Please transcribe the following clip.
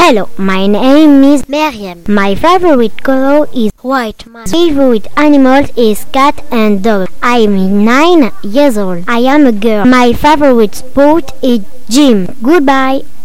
Hello, my name is Meryem. My favorite color is White. My favorite animal is cat and dog. I'm nine years old. I am a girl. My favorite sport is gym. Goodbye.